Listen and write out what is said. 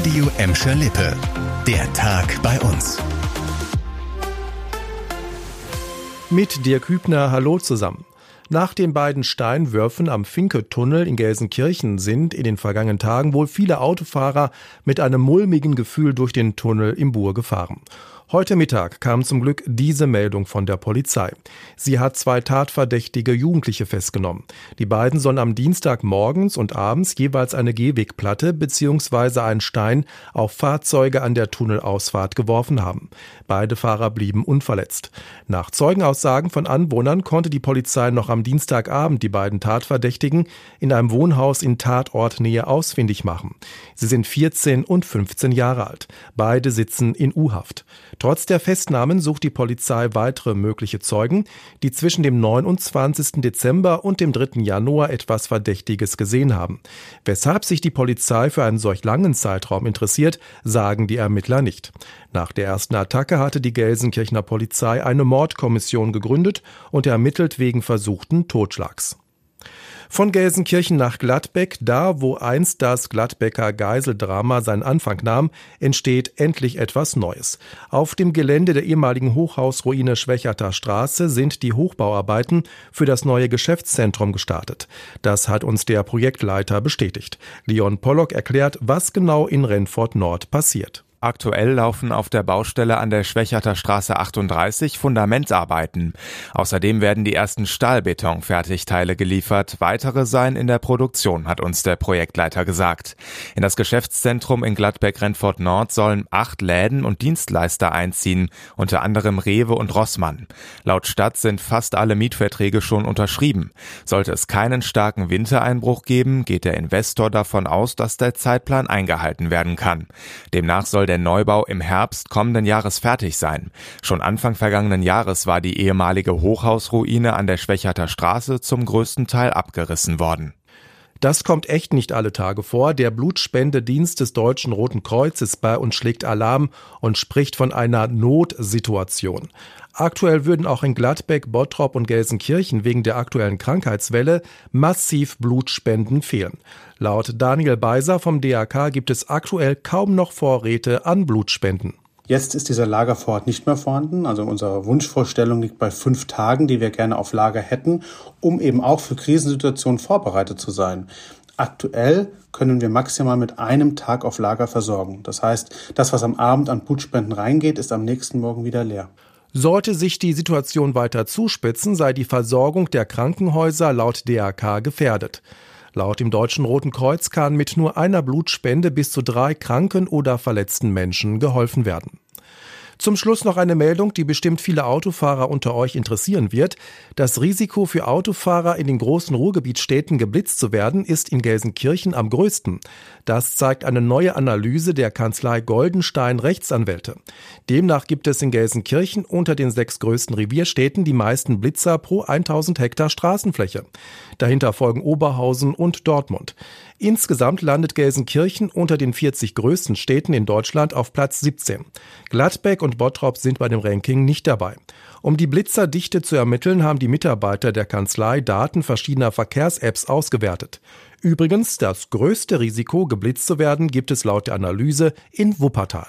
Radio Emscher Lippe. Der Tag bei uns. Mit Dirk Hübner, hallo zusammen. Nach den beiden Steinwürfen am Finke-Tunnel in Gelsenkirchen sind in den vergangenen Tagen wohl viele Autofahrer mit einem mulmigen Gefühl durch den Tunnel im Bur gefahren. Heute Mittag kam zum Glück diese Meldung von der Polizei. Sie hat zwei tatverdächtige Jugendliche festgenommen. Die beiden sollen am Dienstag morgens und abends jeweils eine Gehwegplatte bzw. einen Stein auf Fahrzeuge an der Tunnelausfahrt geworfen haben. Beide Fahrer blieben unverletzt. Nach Zeugenaussagen von Anwohnern konnte die Polizei noch am Dienstagabend die beiden Tatverdächtigen in einem Wohnhaus in Tatortnähe ausfindig machen. Sie sind 14 und 15 Jahre alt. Beide sitzen in U-Haft. Trotz der Festnahmen sucht die Polizei weitere mögliche Zeugen, die zwischen dem 29. Dezember und dem 3. Januar etwas Verdächtiges gesehen haben. Weshalb sich die Polizei für einen solch langen Zeitraum interessiert, sagen die Ermittler nicht. Nach der ersten Attacke hatte die Gelsenkirchener Polizei eine Mordkommission gegründet und ermittelt wegen versuchten Totschlags. Von Gelsenkirchen nach Gladbeck, da wo einst das Gladbecker Geiseldrama seinen Anfang nahm, entsteht endlich etwas Neues. Auf dem Gelände der ehemaligen Hochhausruine Schwächerter Straße sind die Hochbauarbeiten für das neue Geschäftszentrum gestartet. Das hat uns der Projektleiter bestätigt. Leon Pollock erklärt, was genau in Renfort Nord passiert. Aktuell laufen auf der Baustelle an der Schwächerter Straße 38 Fundamentarbeiten. Außerdem werden die ersten Stahlbeton-Fertigteile geliefert. Weitere seien in der Produktion, hat uns der Projektleiter gesagt. In das Geschäftszentrum in Gladbeck-Renfort Nord sollen acht Läden und Dienstleister einziehen, unter anderem Rewe und Rossmann. Laut Stadt sind fast alle Mietverträge schon unterschrieben. Sollte es keinen starken Wintereinbruch geben, geht der Investor davon aus, dass der Zeitplan eingehalten werden kann. Demnach soll der Neubau im Herbst kommenden Jahres fertig sein. Schon Anfang vergangenen Jahres war die ehemalige Hochhausruine an der Schwächerter Straße zum größten Teil abgerissen worden. Das kommt echt nicht alle Tage vor. Der Blutspendedienst des Deutschen Roten Kreuzes bei uns schlägt Alarm und spricht von einer Notsituation. Aktuell würden auch in Gladbeck, Bottrop und Gelsenkirchen wegen der aktuellen Krankheitswelle massiv Blutspenden fehlen. Laut Daniel Beiser vom DAK gibt es aktuell kaum noch Vorräte an Blutspenden. Jetzt ist dieser Lagervorrat nicht mehr vorhanden. Also unsere Wunschvorstellung liegt bei fünf Tagen, die wir gerne auf Lager hätten, um eben auch für Krisensituationen vorbereitet zu sein. Aktuell können wir maximal mit einem Tag auf Lager versorgen. Das heißt, das, was am Abend an Blutspenden reingeht, ist am nächsten Morgen wieder leer. Sollte sich die Situation weiter zuspitzen, sei die Versorgung der Krankenhäuser laut DRK gefährdet. Laut dem Deutschen Roten Kreuz kann mit nur einer Blutspende bis zu drei kranken oder verletzten Menschen geholfen werden. Zum Schluss noch eine Meldung, die bestimmt viele Autofahrer unter euch interessieren wird. Das Risiko für Autofahrer in den großen Ruhrgebietsstädten geblitzt zu werden, ist in Gelsenkirchen am größten. Das zeigt eine neue Analyse der Kanzlei Goldenstein Rechtsanwälte. Demnach gibt es in Gelsenkirchen unter den sechs größten Revierstädten die meisten Blitzer pro 1000 Hektar Straßenfläche. Dahinter folgen Oberhausen und Dortmund. Insgesamt landet Gelsenkirchen unter den 40 größten Städten in Deutschland auf Platz 17. Gladbeck und Bottrop sind bei dem Ranking nicht dabei. Um die Blitzerdichte zu ermitteln, haben die Mitarbeiter der Kanzlei Daten verschiedener Verkehrs-Apps ausgewertet. Übrigens, das größte Risiko, geblitzt zu werden, gibt es laut der Analyse in Wuppertal.